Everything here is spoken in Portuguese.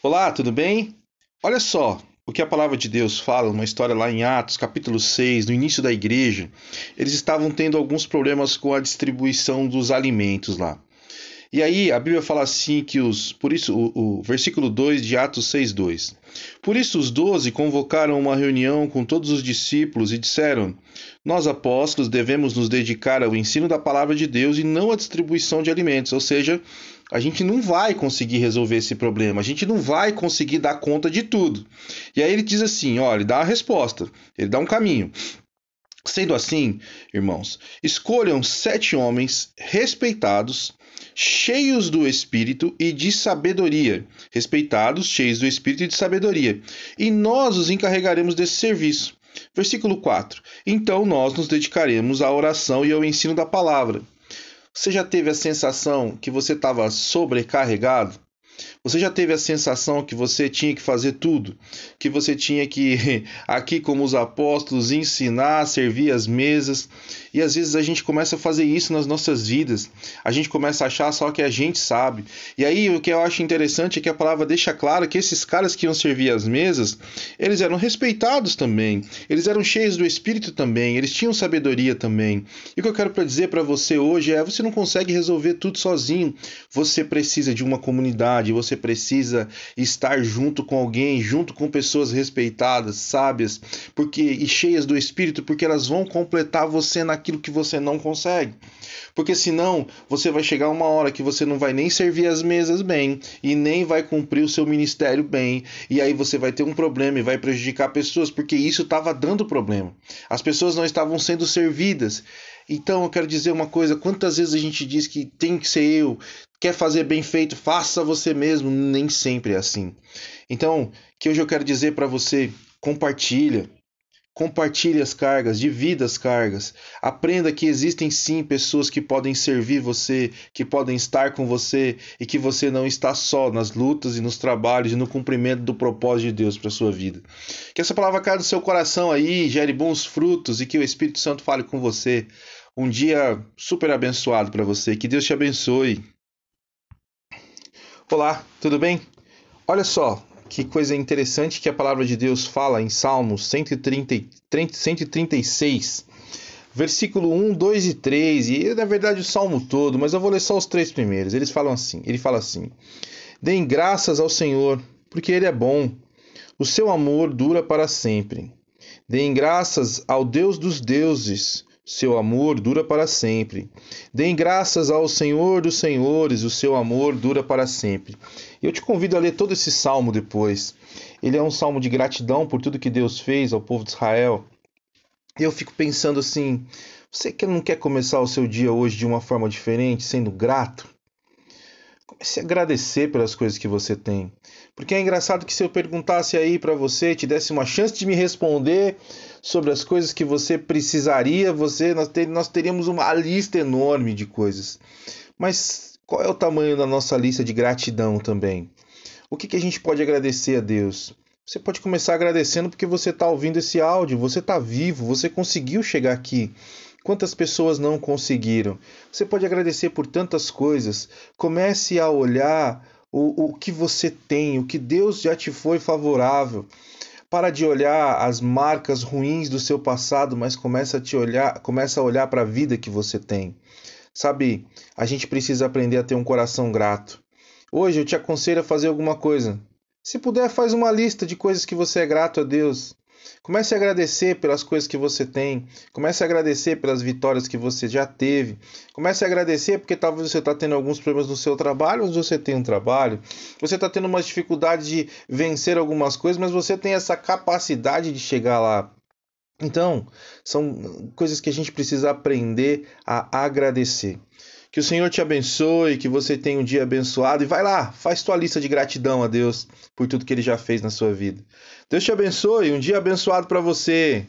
Olá, tudo bem? Olha só o que a palavra de Deus fala, uma história lá em Atos, capítulo 6, no início da igreja. Eles estavam tendo alguns problemas com a distribuição dos alimentos lá. E aí a Bíblia fala assim que os. Por isso, o, o versículo 2 de Atos 6, 2. Por isso os doze convocaram uma reunião com todos os discípulos e disseram: Nós apóstolos devemos nos dedicar ao ensino da palavra de Deus e não à distribuição de alimentos. Ou seja, a gente não vai conseguir resolver esse problema, a gente não vai conseguir dar conta de tudo. E aí ele diz assim: olha, ele dá a resposta, ele dá um caminho. Sendo assim, irmãos, escolham sete homens respeitados cheios do Espírito e de sabedoria, respeitados, cheios do Espírito e de sabedoria, e nós os encarregaremos desse serviço. Versículo 4: Então nós nos dedicaremos à oração e ao ensino da palavra. Você já teve a sensação que você estava sobrecarregado? Você já teve a sensação que você tinha que fazer tudo? Que você tinha que, aqui como os apóstolos, ensinar, servir as mesas? E às vezes a gente começa a fazer isso nas nossas vidas. A gente começa a achar só que a gente sabe. E aí o que eu acho interessante é que a palavra deixa claro que esses caras que iam servir as mesas, eles eram respeitados também. Eles eram cheios do Espírito também. Eles tinham sabedoria também. E o que eu quero para dizer para você hoje é: você não consegue resolver tudo sozinho. Você precisa de uma comunidade. Você precisa estar junto com alguém, junto com pessoas respeitadas, sábias, porque e cheias do Espírito, porque elas vão completar você naquilo que você não consegue. Porque senão você vai chegar uma hora que você não vai nem servir as mesas bem e nem vai cumprir o seu ministério bem, e aí você vai ter um problema e vai prejudicar pessoas, porque isso estava dando problema. As pessoas não estavam sendo servidas. Então eu quero dizer uma coisa: quantas vezes a gente diz que tem que ser eu, quer fazer bem feito, faça você mesmo, nem sempre é assim. Então, que hoje eu quero dizer para você, compartilha. Compartilhe as cargas, divida as cargas. Aprenda que existem sim pessoas que podem servir você, que podem estar com você e que você não está só nas lutas e nos trabalhos e no cumprimento do propósito de Deus para sua vida. Que essa palavra caia no seu coração aí, gere bons frutos e que o Espírito Santo fale com você. Um dia super abençoado para você. Que Deus te abençoe. Olá, tudo bem? Olha só que coisa interessante que a palavra de Deus fala em Salmos 130, 136, versículo 1, 2 e 3, e na verdade o salmo todo, mas eu vou ler só os três primeiros. Eles falam assim: ele fala assim: Deem graças ao Senhor, porque Ele é bom, o seu amor dura para sempre. Deem graças ao Deus dos deuses, seu amor dura para sempre. Deem graças ao Senhor dos Senhores, o seu amor dura para sempre. Eu te convido a ler todo esse salmo depois. Ele é um salmo de gratidão por tudo que Deus fez ao povo de Israel. Eu fico pensando assim: você que não quer começar o seu dia hoje de uma forma diferente, sendo grato? A agradecer pelas coisas que você tem. Porque é engraçado que se eu perguntasse aí para você, te desse uma chance de me responder, sobre as coisas que você precisaria, você nós, ter, nós teríamos uma lista enorme de coisas. Mas qual é o tamanho da nossa lista de gratidão também? O que, que a gente pode agradecer a Deus? Você pode começar agradecendo porque você está ouvindo esse áudio, você está vivo, você conseguiu chegar aqui. Quantas pessoas não conseguiram? Você pode agradecer por tantas coisas. Comece a olhar o, o que você tem, o que Deus já te foi favorável. Para de olhar as marcas ruins do seu passado, mas começa a te olhar, começa a olhar para a vida que você tem. Sabe, a gente precisa aprender a ter um coração grato. Hoje eu te aconselho a fazer alguma coisa. Se puder, faz uma lista de coisas que você é grato a Deus. Comece a agradecer pelas coisas que você tem. Comece a agradecer pelas vitórias que você já teve. Comece a agradecer porque talvez você está tendo alguns problemas no seu trabalho, mas você tem um trabalho. Você está tendo uma dificuldade de vencer algumas coisas, mas você tem essa capacidade de chegar lá. Então, são coisas que a gente precisa aprender a agradecer. Que o Senhor te abençoe, que você tenha um dia abençoado e vai lá, faz tua lista de gratidão a Deus por tudo que ele já fez na sua vida. Deus te abençoe, um dia abençoado para você.